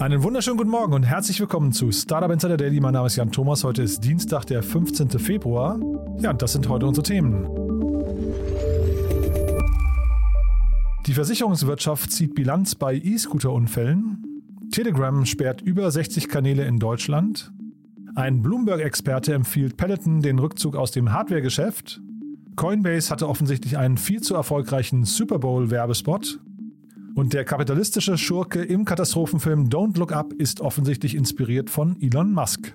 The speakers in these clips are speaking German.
Einen wunderschönen guten Morgen und herzlich willkommen zu Startup Insider Daily. Mein Name ist Jan Thomas. Heute ist Dienstag, der 15. Februar. Ja, und das sind heute unsere Themen. Die Versicherungswirtschaft zieht Bilanz bei E-Scooter-Unfällen. Telegram sperrt über 60 Kanäle in Deutschland. Ein Bloomberg-Experte empfiehlt Peloton den Rückzug aus dem Hardware-Geschäft. Coinbase hatte offensichtlich einen viel zu erfolgreichen Super Bowl-Werbespot. Und der kapitalistische Schurke im Katastrophenfilm Don't Look Up ist offensichtlich inspiriert von Elon Musk.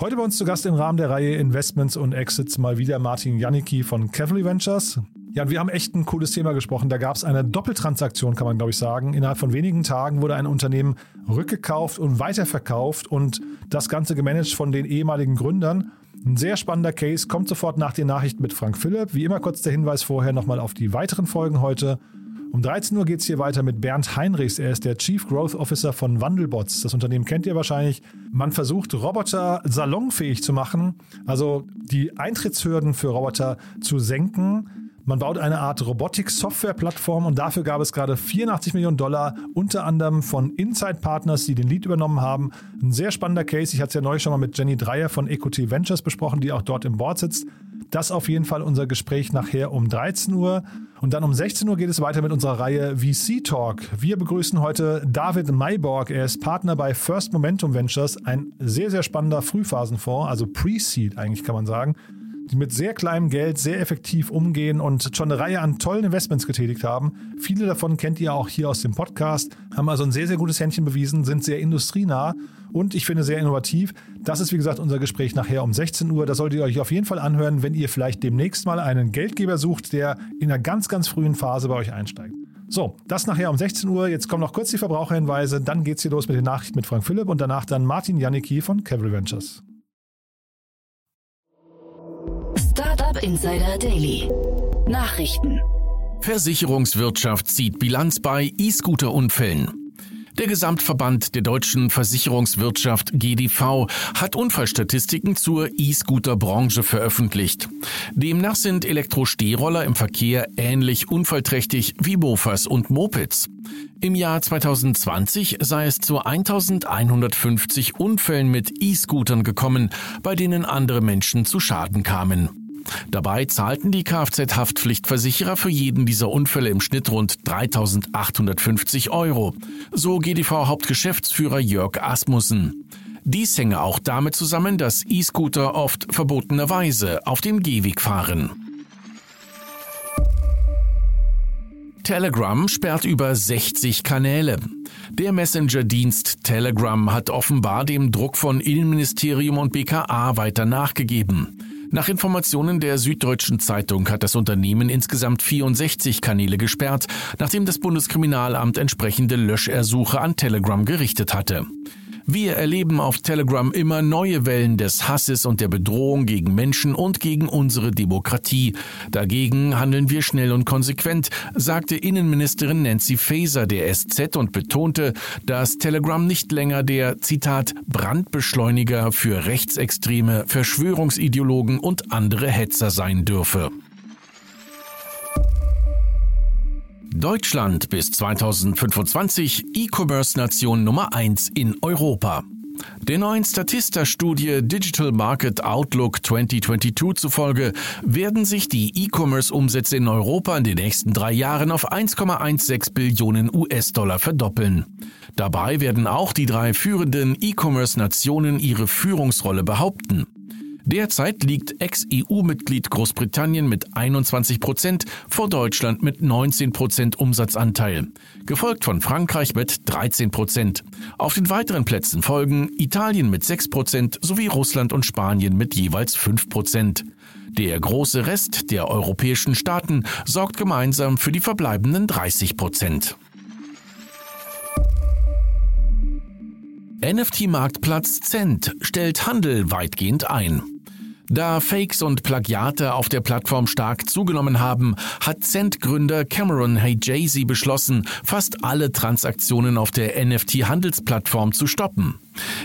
Heute bei uns zu Gast im Rahmen der Reihe Investments und Exits mal wieder Martin Janicki von Cavalry Ventures. Ja, und wir haben echt ein cooles Thema gesprochen. Da gab es eine Doppeltransaktion, kann man glaube ich sagen. Innerhalb von wenigen Tagen wurde ein Unternehmen rückgekauft und weiterverkauft und das Ganze gemanagt von den ehemaligen Gründern. Ein sehr spannender Case, kommt sofort nach den Nachrichten mit Frank Philipp. Wie immer kurz der Hinweis vorher nochmal auf die weiteren Folgen heute. Um 13 Uhr geht es hier weiter mit Bernd Heinrichs. Er ist der Chief Growth Officer von Wandelbots. Das Unternehmen kennt ihr wahrscheinlich. Man versucht, Roboter salonfähig zu machen, also die Eintrittshürden für Roboter zu senken man baut eine Art Robotik-Software-Plattform und dafür gab es gerade 84 Millionen Dollar, unter anderem von Inside Partners, die den Lead übernommen haben. Ein sehr spannender Case. Ich hatte es ja neulich schon mal mit Jenny Dreier von Equity Ventures besprochen, die auch dort im Board sitzt. Das auf jeden Fall unser Gespräch nachher um 13 Uhr. Und dann um 16 Uhr geht es weiter mit unserer Reihe VC Talk. Wir begrüßen heute David Mayborg. Er ist Partner bei First Momentum Ventures, ein sehr, sehr spannender Frühphasenfonds, also Pre-Seed eigentlich kann man sagen die mit sehr kleinem Geld sehr effektiv umgehen und schon eine Reihe an tollen Investments getätigt haben. Viele davon kennt ihr auch hier aus dem Podcast, haben also ein sehr, sehr gutes Händchen bewiesen, sind sehr industrienah und ich finde sehr innovativ. Das ist, wie gesagt, unser Gespräch nachher um 16 Uhr. Das solltet ihr euch auf jeden Fall anhören, wenn ihr vielleicht demnächst mal einen Geldgeber sucht, der in einer ganz, ganz frühen Phase bei euch einsteigt. So, das nachher um 16 Uhr. Jetzt kommen noch kurz die Verbraucherhinweise. Dann geht's hier los mit den Nachrichten mit Frank Philipp und danach dann Martin Janicki von Cavalry Ventures. Startup Insider Daily. Nachrichten. Versicherungswirtschaft zieht Bilanz bei E-Scooter-Unfällen. Der Gesamtverband der deutschen Versicherungswirtschaft GDV hat Unfallstatistiken zur E-Scooter-Branche veröffentlicht. Demnach sind Elektro-Stehroller im Verkehr ähnlich unfallträchtig wie Mofas und Mopeds. Im Jahr 2020 sei es zu 1150 Unfällen mit E-Scootern gekommen, bei denen andere Menschen zu Schaden kamen. Dabei zahlten die Kfz-Haftpflichtversicherer für jeden dieser Unfälle im Schnitt rund 3.850 Euro. So GDV-Hauptgeschäftsführer Jörg Asmussen. Dies hänge auch damit zusammen, dass E-Scooter oft verbotenerweise auf dem Gehweg fahren. Telegram sperrt über 60 Kanäle. Der Messenger-Dienst Telegram hat offenbar dem Druck von Innenministerium und BKA weiter nachgegeben. Nach Informationen der Süddeutschen Zeitung hat das Unternehmen insgesamt 64 Kanäle gesperrt, nachdem das Bundeskriminalamt entsprechende Löschersuche an Telegram gerichtet hatte. Wir erleben auf Telegram immer neue Wellen des Hasses und der Bedrohung gegen Menschen und gegen unsere Demokratie. Dagegen handeln wir schnell und konsequent, sagte Innenministerin Nancy Faeser der SZ und betonte, dass Telegram nicht länger der, Zitat, Brandbeschleuniger für Rechtsextreme, Verschwörungsideologen und andere Hetzer sein dürfe. Deutschland bis 2025 E-Commerce-Nation Nummer 1 in Europa. Der neuen Statista-Studie Digital Market Outlook 2022 zufolge werden sich die E-Commerce-Umsätze in Europa in den nächsten drei Jahren auf 1,16 Billionen US-Dollar verdoppeln. Dabei werden auch die drei führenden E-Commerce-Nationen ihre Führungsrolle behaupten. Derzeit liegt Ex-EU-Mitglied Großbritannien mit 21 Prozent vor Deutschland mit 19 Prozent Umsatzanteil, gefolgt von Frankreich mit 13 Prozent. Auf den weiteren Plätzen folgen Italien mit 6 Prozent sowie Russland und Spanien mit jeweils 5 Prozent. Der große Rest der europäischen Staaten sorgt gemeinsam für die verbleibenden 30 Prozent. NFT-Marktplatz Cent stellt Handel weitgehend ein. Da Fakes und Plagiate auf der Plattform stark zugenommen haben, hat Cent-Gründer Cameron Hajazy beschlossen, fast alle Transaktionen auf der NFT-Handelsplattform zu stoppen.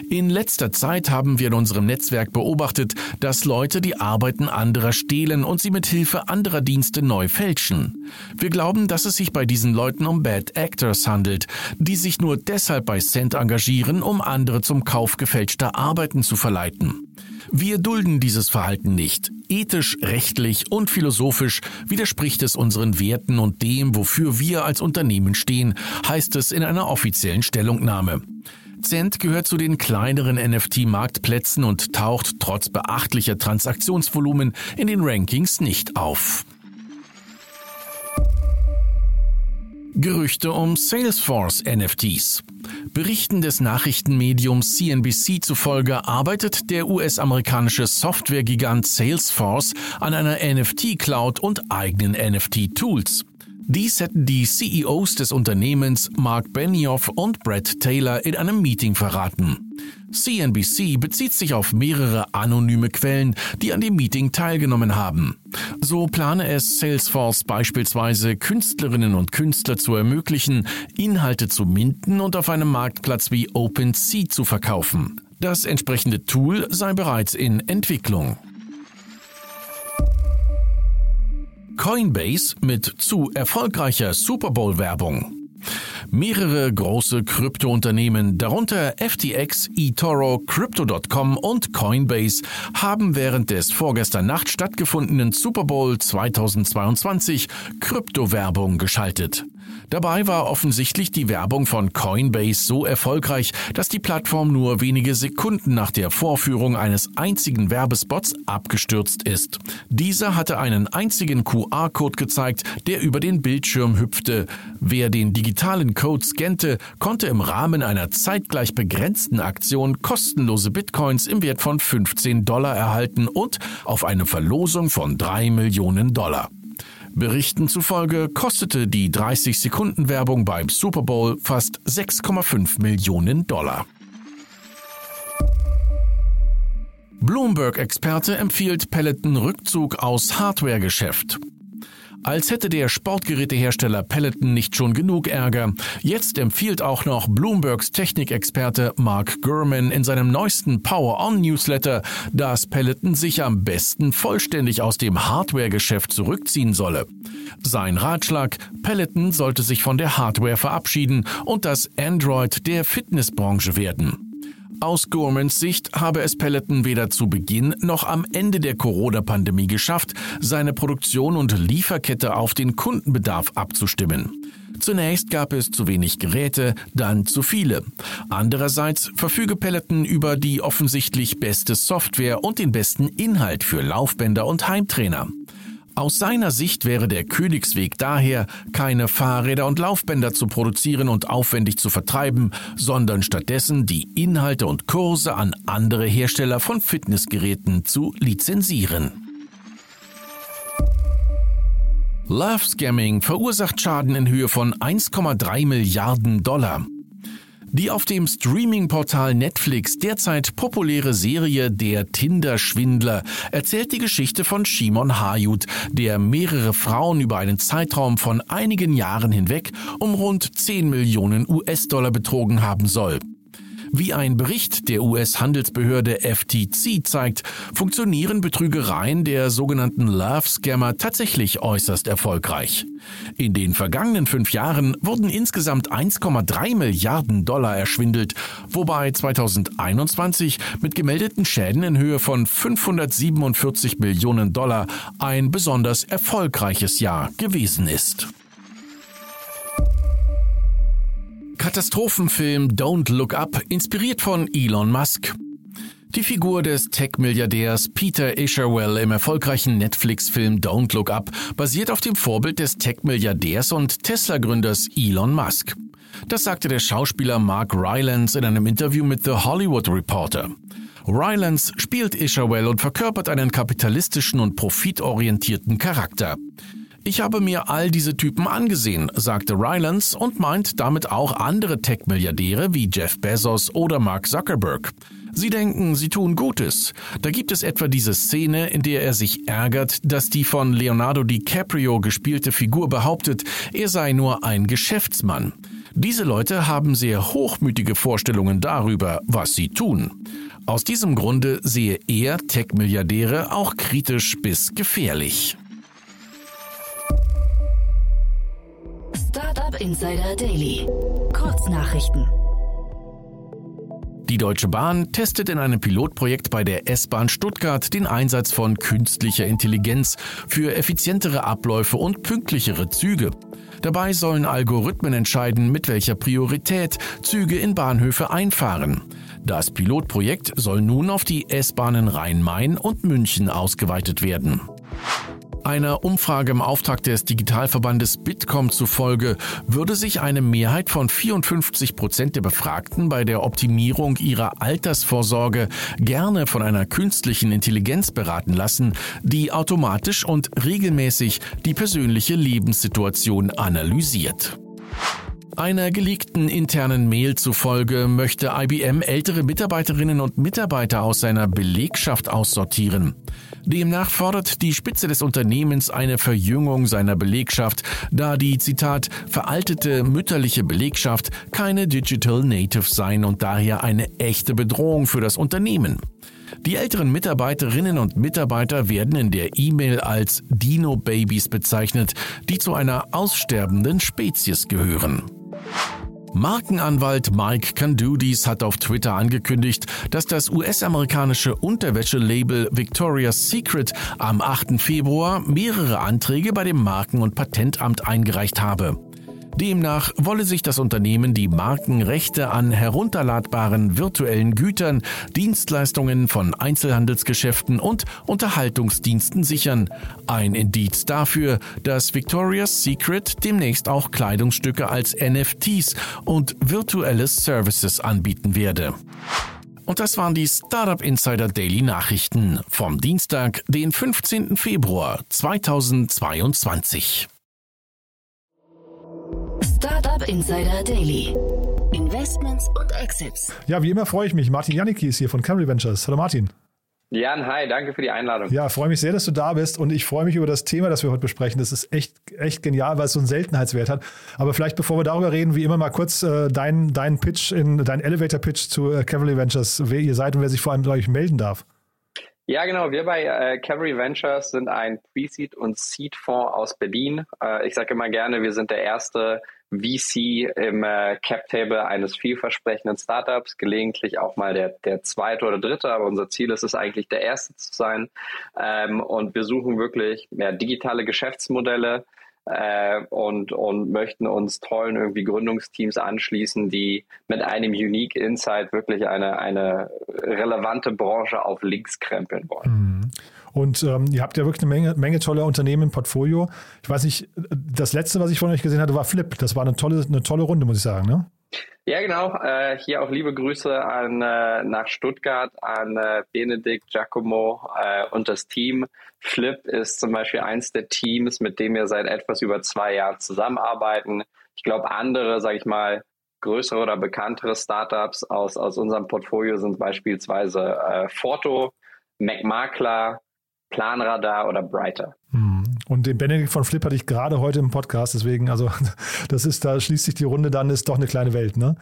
In letzter Zeit haben wir in unserem Netzwerk beobachtet, dass Leute die Arbeiten anderer stehlen und sie mit Hilfe anderer Dienste neu fälschen. Wir glauben, dass es sich bei diesen Leuten um Bad Actors handelt, die sich nur deshalb bei Cent engagieren, um andere zum Kauf gefälschter Arbeiten zu verleiten. Wir dulden dieses Verhalten nicht. Ethisch, rechtlich und philosophisch widerspricht es unseren Werten und dem, wofür wir als Unternehmen stehen, heißt es in einer offiziellen Stellungnahme. Cent gehört zu den kleineren NFT-Marktplätzen und taucht trotz beachtlicher Transaktionsvolumen in den Rankings nicht auf. Gerüchte um Salesforce NFTs. Berichten des Nachrichtenmediums CNBC zufolge arbeitet der US-amerikanische Softwaregigant Salesforce an einer NFT-Cloud und eigenen NFT-Tools. Dies hätten die CEOs des Unternehmens Mark Benioff und Brett Taylor in einem Meeting verraten. CNBC bezieht sich auf mehrere anonyme Quellen, die an dem Meeting teilgenommen haben. So plane es Salesforce beispielsweise Künstlerinnen und Künstler zu ermöglichen, Inhalte zu minden und auf einem Marktplatz wie OpenSea zu verkaufen. Das entsprechende Tool sei bereits in Entwicklung. Coinbase mit zu erfolgreicher Super Bowl Werbung. Mehrere große Kryptounternehmen, darunter FTX, eToro, Crypto.com und Coinbase, haben während des vorgestern Nacht stattgefundenen Super Bowl 2022 Kryptowerbung geschaltet. Dabei war offensichtlich die Werbung von Coinbase so erfolgreich, dass die Plattform nur wenige Sekunden nach der Vorführung eines einzigen Werbespots abgestürzt ist. Dieser hatte einen einzigen QR-Code gezeigt, der über den Bildschirm hüpfte. Wer den digitalen Code scannte, konnte im Rahmen einer zeitgleich begrenzten Aktion kostenlose Bitcoins im Wert von 15 Dollar erhalten und auf eine Verlosung von 3 Millionen Dollar. Berichten zufolge kostete die 30-Sekunden-Werbung beim Super Bowl fast 6,5 Millionen Dollar. Bloomberg-Experte empfiehlt Peloton Rückzug aus Hardware-Geschäft. Als hätte der Sportgerätehersteller Peloton nicht schon genug Ärger. Jetzt empfiehlt auch noch Bloombergs Technikexperte Mark Gurman in seinem neuesten Power On Newsletter, dass Peloton sich am besten vollständig aus dem Hardware-Geschäft zurückziehen solle. Sein Ratschlag, Peloton sollte sich von der Hardware verabschieden und das Android der Fitnessbranche werden. Aus Gormans Sicht habe es Peloton weder zu Beginn noch am Ende der Corona-Pandemie geschafft, seine Produktion und Lieferkette auf den Kundenbedarf abzustimmen. Zunächst gab es zu wenig Geräte, dann zu viele. Andererseits verfüge Peloton über die offensichtlich beste Software und den besten Inhalt für Laufbänder und Heimtrainer. Aus seiner Sicht wäre der Königsweg daher, keine Fahrräder und Laufbänder zu produzieren und aufwendig zu vertreiben, sondern stattdessen die Inhalte und Kurse an andere Hersteller von Fitnessgeräten zu lizenzieren. Love Scamming verursacht Schaden in Höhe von 1,3 Milliarden Dollar. Die auf dem Streaming-Portal Netflix derzeit populäre Serie Der Tinder-Schwindler erzählt die Geschichte von Shimon Hayut, der mehrere Frauen über einen Zeitraum von einigen Jahren hinweg um rund 10 Millionen US-Dollar betrogen haben soll. Wie ein Bericht der US-Handelsbehörde FTC zeigt, funktionieren Betrügereien der sogenannten Love Scammer tatsächlich äußerst erfolgreich. In den vergangenen fünf Jahren wurden insgesamt 1,3 Milliarden Dollar erschwindelt, wobei 2021 mit gemeldeten Schäden in Höhe von 547 Millionen Dollar ein besonders erfolgreiches Jahr gewesen ist. Katastrophenfilm Don't Look Up, inspiriert von Elon Musk. Die Figur des Tech-Milliardärs Peter Isherwell im erfolgreichen Netflix-Film Don't Look Up basiert auf dem Vorbild des Tech-Milliardärs und Tesla-Gründers Elon Musk. Das sagte der Schauspieler Mark Rylance in einem Interview mit The Hollywood Reporter. Rylance spielt Isherwell und verkörpert einen kapitalistischen und profitorientierten Charakter. Ich habe mir all diese Typen angesehen, sagte Rylance und meint damit auch andere Tech-Milliardäre wie Jeff Bezos oder Mark Zuckerberg. Sie denken, sie tun Gutes. Da gibt es etwa diese Szene, in der er sich ärgert, dass die von Leonardo DiCaprio gespielte Figur behauptet, er sei nur ein Geschäftsmann. Diese Leute haben sehr hochmütige Vorstellungen darüber, was sie tun. Aus diesem Grunde sehe er Tech-Milliardäre auch kritisch bis gefährlich. Insider Daily. Kurznachrichten. Die Deutsche Bahn testet in einem Pilotprojekt bei der S-Bahn Stuttgart den Einsatz von künstlicher Intelligenz für effizientere Abläufe und pünktlichere Züge. Dabei sollen Algorithmen entscheiden, mit welcher Priorität Züge in Bahnhöfe einfahren. Das Pilotprojekt soll nun auf die S-Bahnen Rhein-Main und München ausgeweitet werden. Einer Umfrage im Auftrag des Digitalverbandes Bitkom zufolge würde sich eine Mehrheit von 54 Prozent der Befragten bei der Optimierung ihrer Altersvorsorge gerne von einer künstlichen Intelligenz beraten lassen, die automatisch und regelmäßig die persönliche Lebenssituation analysiert. Einer geleakten internen Mail zufolge möchte IBM ältere Mitarbeiterinnen und Mitarbeiter aus seiner Belegschaft aussortieren. Demnach fordert die Spitze des Unternehmens eine Verjüngung seiner Belegschaft, da die, Zitat, veraltete mütterliche Belegschaft keine Digital Native seien und daher eine echte Bedrohung für das Unternehmen. Die älteren Mitarbeiterinnen und Mitarbeiter werden in der E-Mail als Dino-Babys bezeichnet, die zu einer aussterbenden Spezies gehören. Markenanwalt Mike Candudis hat auf Twitter angekündigt, dass das US-amerikanische Unterwäschelabel Victoria's Secret am 8. Februar mehrere Anträge bei dem Marken- und Patentamt eingereicht habe. Demnach wolle sich das Unternehmen die Markenrechte an herunterladbaren virtuellen Gütern, Dienstleistungen von Einzelhandelsgeschäften und Unterhaltungsdiensten sichern. Ein Indiz dafür, dass Victoria's Secret demnächst auch Kleidungsstücke als NFTs und virtuelle Services anbieten werde. Und das waren die Startup Insider Daily Nachrichten vom Dienstag, den 15. Februar 2022. Startup Insider Daily. Investments und Exits. Ja, wie immer freue ich mich. Martin Janicki ist hier von Camry Ventures. Hallo Martin. Jan, hi, danke für die Einladung. Ja, freue mich sehr, dass du da bist und ich freue mich über das Thema, das wir heute besprechen. Das ist echt, echt genial, weil es so einen Seltenheitswert hat. Aber vielleicht, bevor wir darüber reden, wie immer mal kurz äh, dein, dein Pitch, in, dein Elevator-Pitch zu äh, Cavalry Ventures, wer ihr seid und wer sich vor allem bei euch melden darf. Ja, genau. Wir bei äh, Cavalry Ventures sind ein Pre-Seed- und Seed-Fonds aus Berlin. Äh, ich sage immer gerne, wir sind der erste VC im äh, Cap-Table eines vielversprechenden Startups, gelegentlich auch mal der, der zweite oder dritte, aber unser Ziel ist es eigentlich, der erste zu sein. Ähm, und wir suchen wirklich mehr digitale Geschäftsmodelle, äh, und, und möchten uns tollen irgendwie Gründungsteams anschließen, die mit einem Unique Insight wirklich eine, eine relevante Branche auf links krempeln wollen. Mhm. Und ähm, ihr habt ja wirklich eine Menge, Menge toller Unternehmen im Portfolio. Ich weiß nicht, das letzte, was ich von euch gesehen hatte, war Flip. Das war eine tolle, eine tolle Runde, muss ich sagen, ne? Ja, genau. Äh, hier auch liebe Grüße an, äh, nach Stuttgart an äh, Benedikt, Giacomo äh, und das Team. Flip ist zum Beispiel eins der Teams, mit dem wir seit etwas über zwei Jahren zusammenarbeiten. Ich glaube, andere, sage ich mal, größere oder bekanntere Startups aus, aus unserem Portfolio sind beispielsweise äh, Forto, MacMakler, Planradar oder Brighter. Hm. Und den Benedikt von Flip hatte ich gerade heute im Podcast, deswegen, also das ist, da schließt sich die Runde dann, ist doch eine kleine Welt, ne?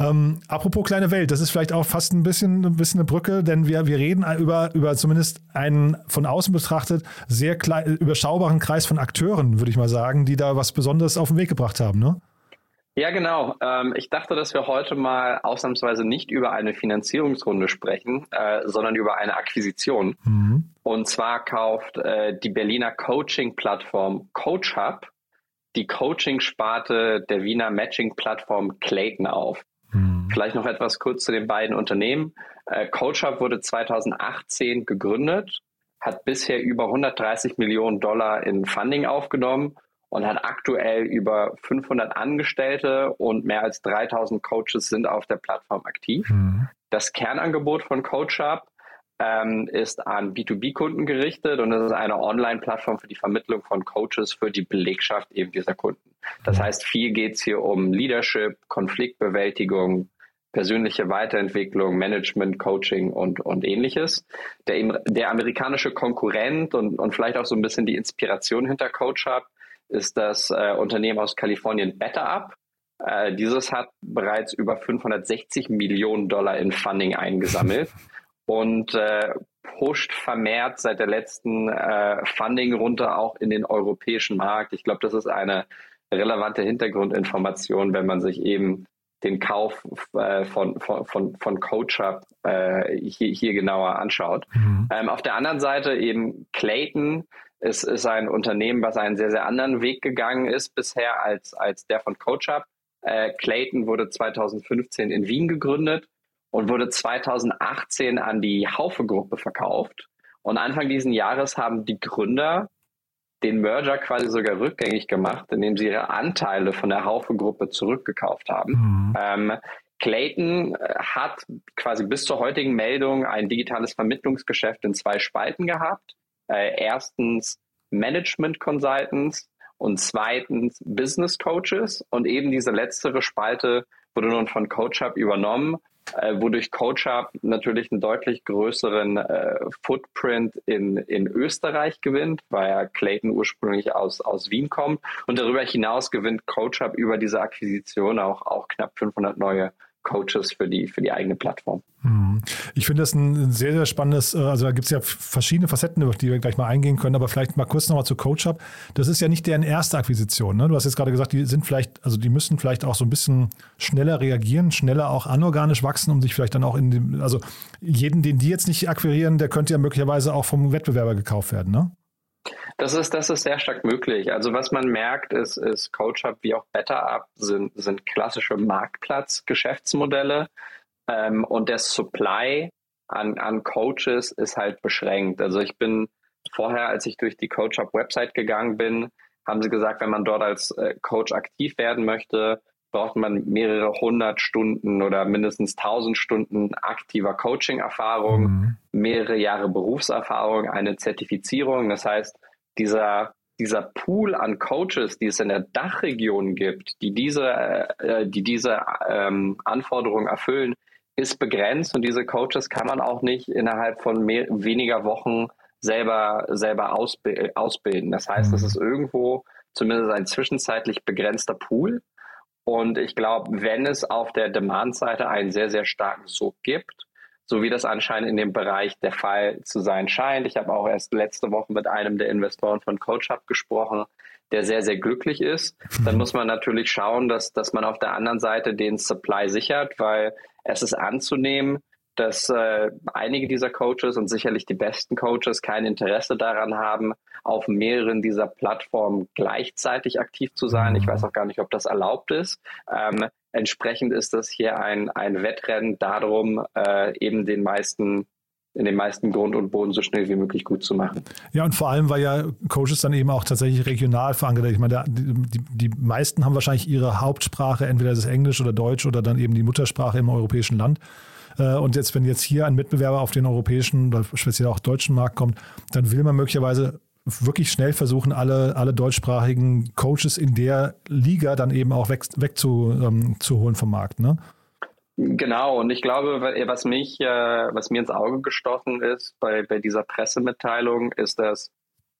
Ähm, apropos kleine Welt, das ist vielleicht auch fast ein bisschen, ein bisschen eine Brücke, denn wir, wir reden über, über zumindest einen von außen betrachtet sehr klein, überschaubaren Kreis von Akteuren, würde ich mal sagen, die da was Besonderes auf den Weg gebracht haben, ne? Ja, genau. Ähm, ich dachte, dass wir heute mal ausnahmsweise nicht über eine Finanzierungsrunde sprechen, äh, sondern über eine Akquisition. Mhm. Und zwar kauft äh, die Berliner Coaching-Plattform CoachHub die Coaching-Sparte der Wiener Matching-Plattform Clayton auf. Mhm. Vielleicht noch etwas kurz zu den beiden Unternehmen. Äh, CoachHub wurde 2018 gegründet, hat bisher über 130 Millionen Dollar in Funding aufgenommen und hat aktuell über 500 Angestellte und mehr als 3000 Coaches sind auf der Plattform aktiv. Mhm. Das Kernangebot von CoachUp ähm, ist an B2B-Kunden gerichtet und es ist eine Online-Plattform für die Vermittlung von Coaches für die Belegschaft eben dieser Kunden. Das heißt, viel geht es hier um Leadership, Konfliktbewältigung, persönliche Weiterentwicklung, Management, Coaching und, und ähnliches. Der, der amerikanische Konkurrent und, und vielleicht auch so ein bisschen die Inspiration hinter CoachUp ist das äh, Unternehmen aus Kalifornien BetterUp. Äh, dieses hat bereits über 560 Millionen Dollar in Funding eingesammelt und äh, pusht vermehrt seit der letzten äh, Funding-Runde auch in den europäischen Markt. Ich glaube, das ist eine relevante Hintergrundinformation, wenn man sich eben den Kauf äh, von, von, von, von CoachUp äh, hier, hier genauer anschaut. Mhm. Ähm, auf der anderen Seite eben Clayton ist, ist ein Unternehmen, was einen sehr, sehr anderen Weg gegangen ist bisher als, als der von CoachUp. Äh, Clayton wurde 2015 in Wien gegründet und wurde 2018 an die Haufe-Gruppe verkauft. Und Anfang dieses Jahres haben die Gründer den Merger quasi sogar rückgängig gemacht, indem sie ihre Anteile von der Haufe-Gruppe zurückgekauft haben. Mhm. Ähm, Clayton äh, hat quasi bis zur heutigen Meldung ein digitales Vermittlungsgeschäft in zwei Spalten gehabt. Äh, erstens Management Consultants und zweitens Business Coaches. Und eben diese letztere Spalte wurde nun von CoachUp übernommen äh, wodurch CoachUp natürlich einen deutlich größeren äh, Footprint in, in Österreich gewinnt, weil Clayton ursprünglich aus, aus Wien kommt. Und darüber hinaus gewinnt CoachUp über diese Akquisition auch, auch knapp 500 neue Coaches für die, für die eigene Plattform. Mhm. Ich finde das ein sehr, sehr spannendes, äh, also da gibt es ja verschiedene Facetten, auf die wir gleich mal eingehen können, aber vielleicht mal kurz nochmal zu CoachUp. Das ist ja nicht deren erste Akquisition. Ne? Du hast jetzt gerade gesagt, die sind vielleicht, also die müssen vielleicht auch so ein bisschen schneller reagieren, schneller auch anorganisch wachsen, um sich vielleicht dann auch in dem, also jeden, den die jetzt nicht akquirieren, der könnte ja möglicherweise auch vom Wettbewerber gekauft werden, ne? Das ist, das ist sehr stark möglich. Also was man merkt, ist, ist CoachUp wie auch BetterUp sind, sind klassische Marktplatz-Geschäftsmodelle ähm, und der Supply an, an Coaches ist halt beschränkt. Also ich bin vorher, als ich durch die CoachUp-Website gegangen bin, haben sie gesagt, wenn man dort als äh, Coach aktiv werden möchte, braucht man mehrere hundert Stunden oder mindestens tausend Stunden aktiver Coaching-Erfahrung, mhm. mehrere Jahre Berufserfahrung, eine Zertifizierung. Das heißt, dieser, dieser Pool an Coaches, die es in der Dachregion gibt, die diese, äh, die diese ähm, Anforderungen erfüllen, ist begrenzt und diese Coaches kann man auch nicht innerhalb von mehr, weniger Wochen selber, selber ausbilden. Das heißt, mhm. es ist irgendwo zumindest ein zwischenzeitlich begrenzter Pool. Und ich glaube, wenn es auf der Demand-Seite einen sehr, sehr starken Sog gibt, so wie das anscheinend in dem Bereich der Fall zu sein scheint. Ich habe auch erst letzte Woche mit einem der Investoren von CoachUp gesprochen, der sehr, sehr glücklich ist. Dann muss man natürlich schauen, dass, dass man auf der anderen Seite den Supply sichert, weil es ist anzunehmen, dass äh, einige dieser Coaches und sicherlich die besten Coaches kein Interesse daran haben, auf mehreren dieser Plattformen gleichzeitig aktiv zu sein. Ich weiß auch gar nicht, ob das erlaubt ist. Ähm, entsprechend ist das hier ein, ein Wettrennen darum, äh, eben den meisten in den meisten Grund und Boden so schnell wie möglich gut zu machen. Ja, und vor allem, weil ja Coaches dann eben auch tatsächlich regional verankert. Ich meine, die, die meisten haben wahrscheinlich ihre Hauptsprache, entweder das Englisch oder Deutsch oder dann eben die Muttersprache im europäischen Land. Äh, und jetzt, wenn jetzt hier ein Mitbewerber auf den europäischen oder speziell auch deutschen Markt kommt, dann will man möglicherweise wirklich schnell versuchen, alle, alle deutschsprachigen Coaches in der Liga dann eben auch weg, weg ähm, vom Markt. Ne? Genau, und ich glaube, was mich, äh, was mir ins Auge gestochen ist bei, bei dieser Pressemitteilung, ist, dass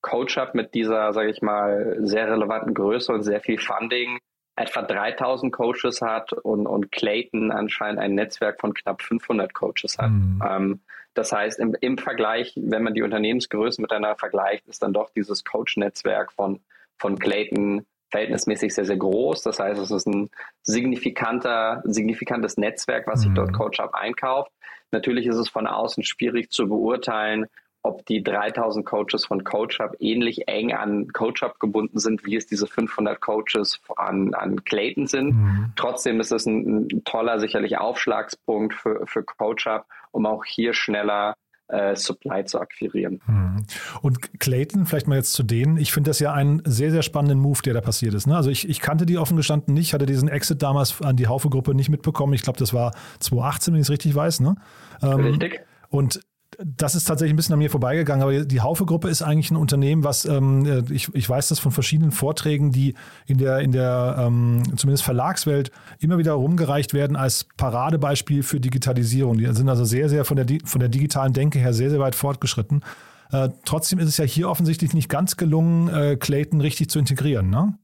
CoachUp mit dieser, sage ich mal, sehr relevanten Größe und sehr viel Funding etwa 3000 Coaches hat und, und Clayton anscheinend ein Netzwerk von knapp 500 Coaches hat. Mhm. Ähm, das heißt, im, im Vergleich, wenn man die Unternehmensgröße miteinander vergleicht, ist dann doch dieses Coach-Netzwerk von, von Clayton verhältnismäßig sehr, sehr groß. Das heißt, es ist ein signifikanter, signifikantes Netzwerk, was sich mhm. dort CoachUp einkauft. Natürlich ist es von außen schwierig zu beurteilen, ob die 3000 Coaches von CoachUp ähnlich eng an CoachUp gebunden sind, wie es diese 500 Coaches an, an Clayton sind. Mhm. Trotzdem ist es ein, ein, toller, sicherlich Aufschlagspunkt für, für CoachUp, um auch hier schneller äh, Supply zu akquirieren. Mhm. Und Clayton, vielleicht mal jetzt zu denen. Ich finde das ja einen sehr, sehr spannenden Move, der da passiert ist. Ne? Also ich, ich kannte die offen gestanden nicht, hatte diesen Exit damals an die Haufe-Gruppe nicht mitbekommen. Ich glaube, das war 2018, wenn ich es richtig weiß. Ne? Ähm, richtig. Und das ist tatsächlich ein bisschen an mir vorbeigegangen, aber die Haufe-Gruppe ist eigentlich ein Unternehmen, was ähm, äh, ich, ich weiß das von verschiedenen Vorträgen, die in der, in der ähm, zumindest Verlagswelt immer wieder rumgereicht werden als Paradebeispiel für Digitalisierung. Die sind also sehr, sehr von der, von der digitalen Denke her sehr, sehr weit fortgeschritten. Äh, trotzdem ist es ja hier offensichtlich nicht ganz gelungen, äh, Clayton richtig zu integrieren, ne?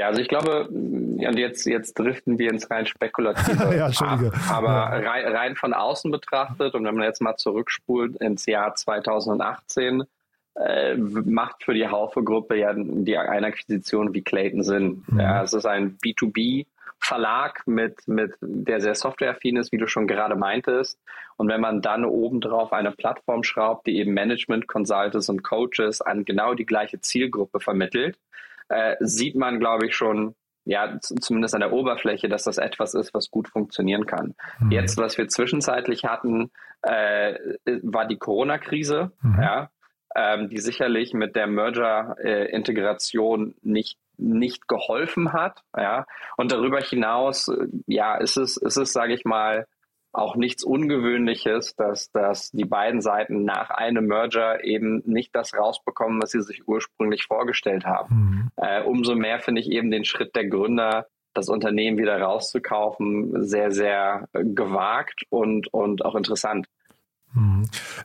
Ja, also ich glaube, und jetzt, jetzt driften wir ins rein spekulative. ja, Entschuldige. Aber ja. rein, rein, von außen betrachtet und wenn man jetzt mal zurückspult ins Jahr 2018, äh, macht für die Haufe-Gruppe ja die eine Akquisition wie Clayton Sinn. Mhm. Ja, es ist ein B2B Verlag mit, mit, der sehr softwareaffin ist, wie du schon gerade meintest. Und wenn man dann obendrauf eine Plattform schraubt, die eben Management Consultants und Coaches an genau die gleiche Zielgruppe vermittelt, äh, sieht man, glaube ich, schon, ja, zumindest an der Oberfläche, dass das etwas ist, was gut funktionieren kann. Mhm. Jetzt, was wir zwischenzeitlich hatten, äh, war die Corona-Krise, mhm. ja, ähm, die sicherlich mit der Merger-Integration äh, nicht nicht geholfen hat, ja. Und darüber hinaus, äh, ja, ist es, ist es, sage ich mal, auch nichts Ungewöhnliches, dass, dass die beiden Seiten nach einem Merger eben nicht das rausbekommen, was sie sich ursprünglich vorgestellt haben. Mhm. Äh, umso mehr finde ich eben den Schritt der Gründer, das Unternehmen wieder rauszukaufen, sehr, sehr gewagt und, und auch interessant.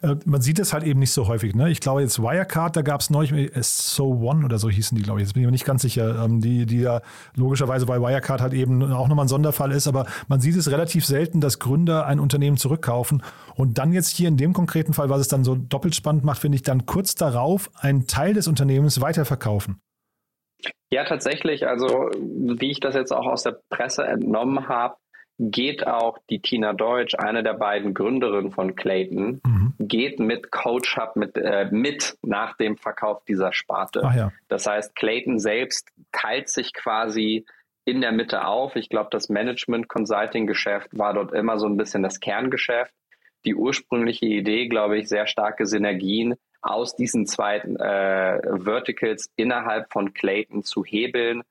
Äh, man sieht es halt eben nicht so häufig. Ne? Ich glaube, jetzt Wirecard, da gab es neulich äh, So One oder so hießen die, glaube ich. Jetzt bin ich mir nicht ganz sicher. Ähm, die, die ja logischerweise bei Wirecard halt eben auch nochmal ein Sonderfall ist. Aber man sieht es relativ selten, dass Gründer ein Unternehmen zurückkaufen und dann jetzt hier in dem konkreten Fall, was es dann so doppelt spannend macht, finde ich, dann kurz darauf einen Teil des Unternehmens weiterverkaufen. Ja, tatsächlich. Also, wie ich das jetzt auch aus der Presse entnommen habe, geht auch die Tina Deutsch, eine der beiden Gründerinnen von Clayton, mhm. geht mit Coach Hub mit, äh, mit nach dem Verkauf dieser Sparte. Ja. Das heißt, Clayton selbst teilt sich quasi in der Mitte auf. Ich glaube, das Management Consulting Geschäft war dort immer so ein bisschen das Kerngeschäft. Die ursprüngliche Idee, glaube ich, sehr starke Synergien aus diesen zwei äh, Verticals innerhalb von Clayton zu hebeln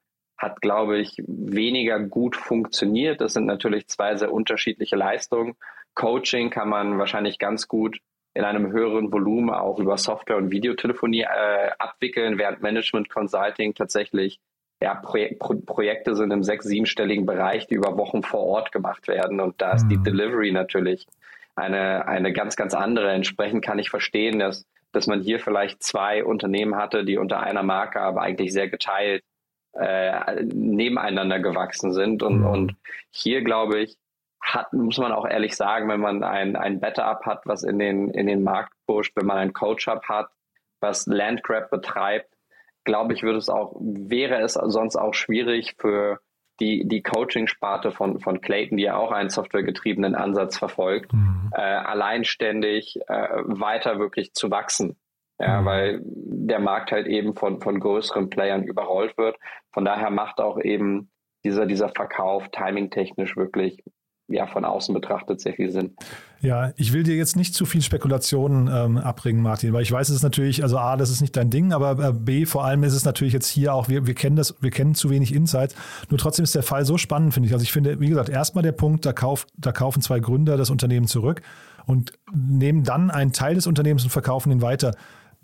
hat, glaube ich, weniger gut funktioniert. Das sind natürlich zwei sehr unterschiedliche Leistungen. Coaching kann man wahrscheinlich ganz gut in einem höheren Volumen auch über Software- und Videotelefonie äh, abwickeln, während Management Consulting tatsächlich ja, Projek Pro Projekte sind im sechs-, siebenstelligen Bereich, die über Wochen vor Ort gemacht werden. Und da ist die mhm. Delivery natürlich eine, eine ganz, ganz andere. Entsprechend kann ich verstehen, dass, dass man hier vielleicht zwei Unternehmen hatte, die unter einer Marke aber eigentlich sehr geteilt äh, nebeneinander gewachsen sind. Und, mhm. und hier, glaube ich, hat, muss man auch ehrlich sagen, wenn man ein, ein Better-Up hat, was in den, in den Markt pusht, wenn man ein Coach-Up hat, was Landgrab betreibt, glaube ich, würde es auch, wäre es sonst auch schwierig für die, die Coaching-Sparte von, von Clayton, die ja auch einen softwaregetriebenen Ansatz verfolgt, mhm. äh, alleinständig äh, weiter wirklich zu wachsen. Ja, mhm. weil der Markt halt eben von, von größeren Playern überrollt wird. Von daher macht auch eben dieser, dieser Verkauf timingtechnisch wirklich ja, von außen betrachtet sehr viel Sinn. Ja, ich will dir jetzt nicht zu viel Spekulationen ähm, abbringen, Martin, weil ich weiß es ist natürlich, also A, das ist nicht dein Ding, aber äh, B, vor allem ist es natürlich jetzt hier auch, wir, wir kennen das, wir kennen zu wenig Insights. Nur trotzdem ist der Fall so spannend, finde ich. Also ich finde, wie gesagt, erstmal der Punkt, da, kauf, da kaufen zwei Gründer das Unternehmen zurück und nehmen dann einen Teil des Unternehmens und verkaufen ihn weiter.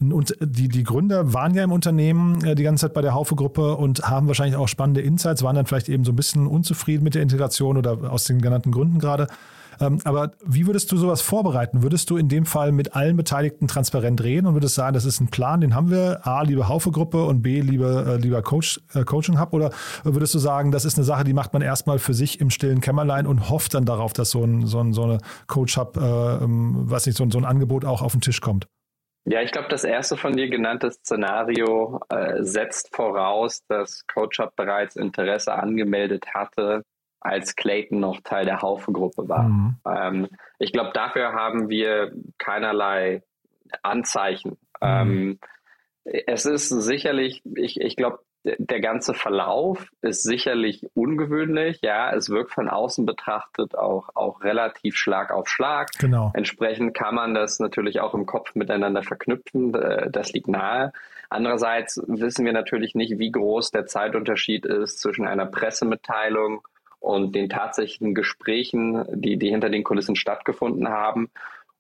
Und die, die Gründer waren ja im Unternehmen äh, die ganze Zeit bei der Haufe-Gruppe und haben wahrscheinlich auch spannende Insights, waren dann vielleicht eben so ein bisschen unzufrieden mit der Integration oder aus den genannten Gründen gerade. Ähm, aber wie würdest du sowas vorbereiten? Würdest du in dem Fall mit allen Beteiligten transparent reden und würdest sagen, das ist ein Plan, den haben wir, A, liebe Haufe-Gruppe und B, liebe, äh, lieber Coach, äh, Coaching Hub? Oder würdest du sagen, das ist eine Sache, die macht man erstmal für sich im stillen Kämmerlein und hofft dann darauf, dass so, ein, so, ein, so eine Coach Hub, äh, ähm, was nicht, so, so ein Angebot auch auf den Tisch kommt? Ja, ich glaube, das erste von dir genannte Szenario äh, setzt voraus, dass CoachUp bereits Interesse angemeldet hatte, als Clayton noch Teil der Haufe-Gruppe war. Mhm. Ähm, ich glaube, dafür haben wir keinerlei Anzeichen. Mhm. Ähm, es ist sicherlich, ich, ich glaube, der ganze Verlauf ist sicherlich ungewöhnlich. Ja, es wirkt von außen betrachtet auch, auch relativ Schlag auf Schlag. Genau. Entsprechend kann man das natürlich auch im Kopf miteinander verknüpfen. Das liegt nahe. Andererseits wissen wir natürlich nicht, wie groß der Zeitunterschied ist zwischen einer Pressemitteilung und den tatsächlichen Gesprächen, die, die hinter den Kulissen stattgefunden haben.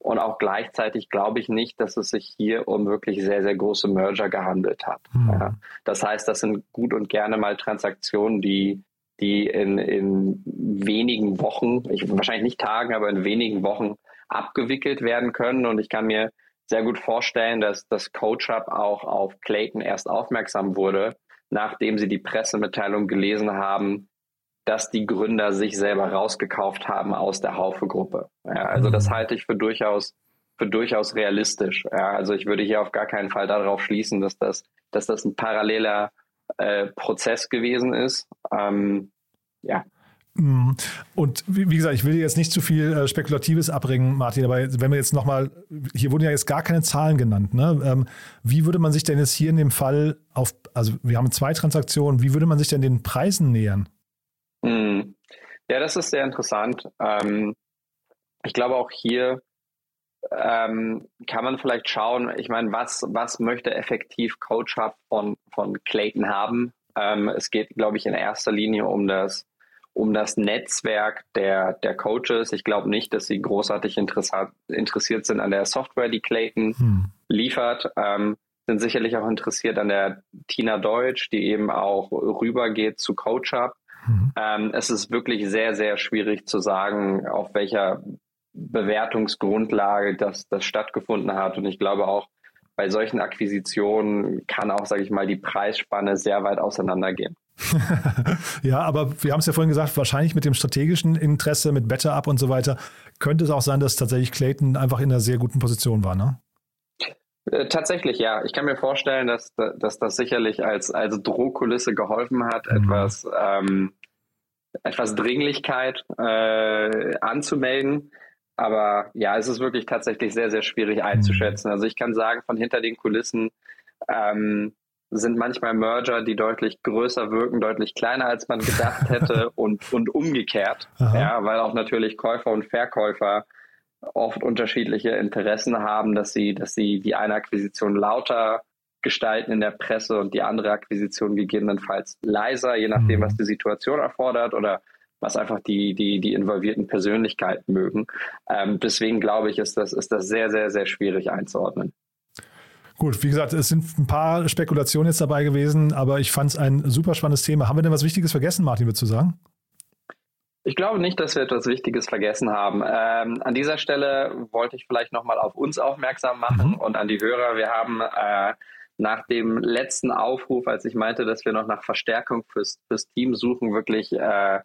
Und auch gleichzeitig glaube ich nicht, dass es sich hier um wirklich sehr, sehr große Merger gehandelt hat. Mhm. Ja. Das heißt, das sind gut und gerne mal Transaktionen, die, die in, in wenigen Wochen, ich, wahrscheinlich nicht Tagen, aber in wenigen Wochen abgewickelt werden können. Und ich kann mir sehr gut vorstellen, dass das Coach Hub auch auf Clayton erst aufmerksam wurde, nachdem sie die Pressemitteilung gelesen haben, dass die Gründer sich selber rausgekauft haben aus der Haufe-Gruppe. Ja, also das mhm. halte ich für durchaus, für durchaus realistisch. Ja, also ich würde hier auf gar keinen Fall darauf schließen, dass das, dass das ein paralleler äh, Prozess gewesen ist. Ähm, ja. Mhm. Und wie, gesagt, ich will jetzt nicht zu viel äh, Spekulatives abbringen, Martin, aber wenn wir jetzt nochmal, hier wurden ja jetzt gar keine Zahlen genannt. Ne? Ähm, wie würde man sich denn jetzt hier in dem Fall auf, also wir haben zwei Transaktionen, wie würde man sich denn den Preisen nähern? Mhm. Ja, das ist sehr interessant. Ähm, ich glaube auch hier ähm, kann man vielleicht schauen, ich meine, was, was möchte effektiv Coach Hub von, von Clayton haben? Ähm, es geht, glaube ich, in erster Linie um das, um das Netzwerk der, der Coaches. Ich glaube nicht, dass sie großartig interessiert sind an der Software, die Clayton hm. liefert. Ähm, sind sicherlich auch interessiert an der Tina Deutsch, die eben auch rübergeht zu Coach Hub. Mhm. Ähm, es ist wirklich sehr, sehr schwierig zu sagen, auf welcher Bewertungsgrundlage das, das stattgefunden hat. Und ich glaube auch, bei solchen Akquisitionen kann auch, sage ich mal, die Preisspanne sehr weit auseinandergehen. ja, aber wir haben es ja vorhin gesagt, wahrscheinlich mit dem strategischen Interesse, mit Better Up und so weiter, könnte es auch sein, dass tatsächlich Clayton einfach in einer sehr guten Position war, ne? Äh, tatsächlich, ja. Ich kann mir vorstellen, dass, dass das sicherlich als, als Drohkulisse geholfen hat, mhm. etwas, ähm, etwas Dringlichkeit äh, anzumelden. Aber ja, es ist wirklich tatsächlich sehr, sehr schwierig einzuschätzen. Mhm. Also ich kann sagen, von hinter den Kulissen ähm, sind manchmal Merger, die deutlich größer wirken, deutlich kleiner, als man gedacht hätte und, und umgekehrt. Aha. Ja, weil auch natürlich Käufer und Verkäufer oft unterschiedliche Interessen haben, dass sie, dass sie die eine Akquisition lauter gestalten in der Presse und die andere Akquisition gegebenenfalls leiser, je nachdem, mhm. was die Situation erfordert oder was einfach die, die, die involvierten Persönlichkeiten mögen. Ähm, deswegen glaube ich, ist das, ist das sehr, sehr, sehr schwierig einzuordnen. Gut, wie gesagt, es sind ein paar Spekulationen jetzt dabei gewesen, aber ich fand es ein super spannendes Thema. Haben wir denn was Wichtiges vergessen, Martin, würdest du sagen? Ich glaube nicht, dass wir etwas Wichtiges vergessen haben. Ähm, an dieser Stelle wollte ich vielleicht nochmal auf uns aufmerksam machen mhm. und an die Hörer. Wir haben äh, nach dem letzten Aufruf, als ich meinte, dass wir noch nach Verstärkung fürs, fürs Team suchen, wirklich äh,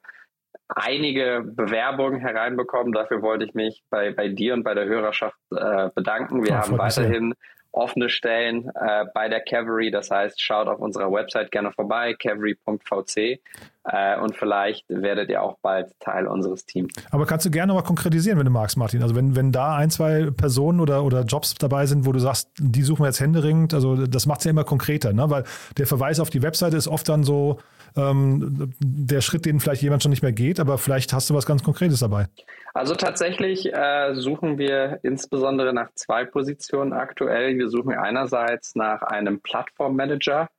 einige Bewerbungen hereinbekommen. Dafür wollte ich mich bei, bei dir und bei der Hörerschaft äh, bedanken. Wir oh, haben weiterhin offene Stellen äh, bei der Cavalry. Das heißt, schaut auf unserer Website gerne vorbei, cavalry.vc. Äh, und vielleicht werdet ihr auch bald Teil unseres Teams. Aber kannst du gerne mal konkretisieren, wenn du magst, Martin. Also wenn, wenn da ein, zwei Personen oder, oder Jobs dabei sind, wo du sagst, die suchen wir jetzt händeringend, also das macht es ja immer konkreter, ne? weil der Verweis auf die Webseite ist oft dann so ähm, der Schritt, den vielleicht jemand schon nicht mehr geht, aber vielleicht hast du was ganz Konkretes dabei. Also tatsächlich äh, suchen wir insbesondere nach zwei Positionen aktuell. Wir suchen einerseits nach einem Plattformmanager,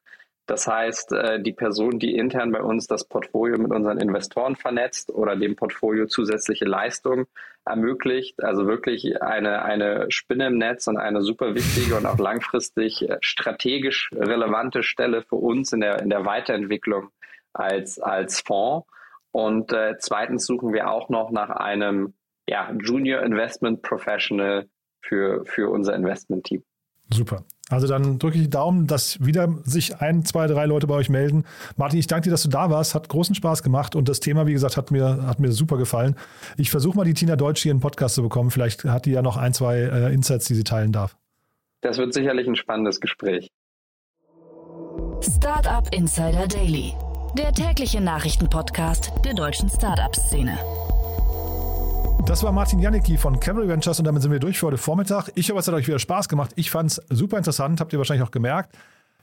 das heißt, äh, die Person, die intern bei uns das Portfolio mit unseren Investoren vernetzt oder dem Portfolio zusätzliche Leistungen ermöglicht, also wirklich eine, eine Spinne im Netz und eine super wichtige und auch langfristig äh, strategisch relevante Stelle für uns in der, in der Weiterentwicklung als, als Fonds. Und äh, zweitens suchen wir auch noch nach einem ja, Junior Investment Professional für, für unser Investment-Team. Super. Also dann drücke ich die Daumen, dass wieder sich ein, zwei, drei Leute bei euch melden. Martin, ich danke dir, dass du da warst. Hat großen Spaß gemacht und das Thema, wie gesagt, hat mir, hat mir super gefallen. Ich versuche mal die Tina Deutsch hier in den Podcast zu bekommen. Vielleicht hat die ja noch ein, zwei äh, Insights, die sie teilen darf. Das wird sicherlich ein spannendes Gespräch. Startup Insider Daily, der tägliche Nachrichtenpodcast der deutschen Startup-Szene. Das war Martin Janicki von Cavalry Ventures und damit sind wir durch für heute Vormittag. Ich hoffe, es hat euch wieder Spaß gemacht. Ich fand es super interessant, habt ihr wahrscheinlich auch gemerkt.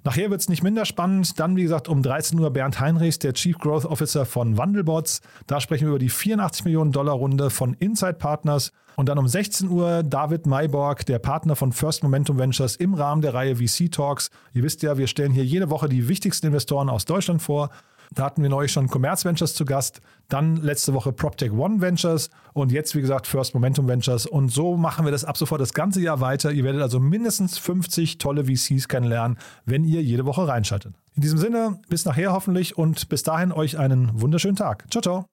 Nachher wird es nicht minder spannend. Dann, wie gesagt, um 13 Uhr Bernd Heinrichs, der Chief Growth Officer von Wandelbots. Da sprechen wir über die 84 Millionen Dollar Runde von Inside Partners. Und dann um 16 Uhr David Mayborg, der Partner von First Momentum Ventures im Rahmen der Reihe VC Talks. Ihr wisst ja, wir stellen hier jede Woche die wichtigsten Investoren aus Deutschland vor. Da hatten wir neulich schon Commerz Ventures zu Gast, dann letzte Woche PropTech One Ventures und jetzt, wie gesagt, First Momentum Ventures. Und so machen wir das ab sofort das ganze Jahr weiter. Ihr werdet also mindestens 50 tolle VCs kennenlernen, wenn ihr jede Woche reinschaltet. In diesem Sinne, bis nachher hoffentlich und bis dahin euch einen wunderschönen Tag. Ciao, ciao.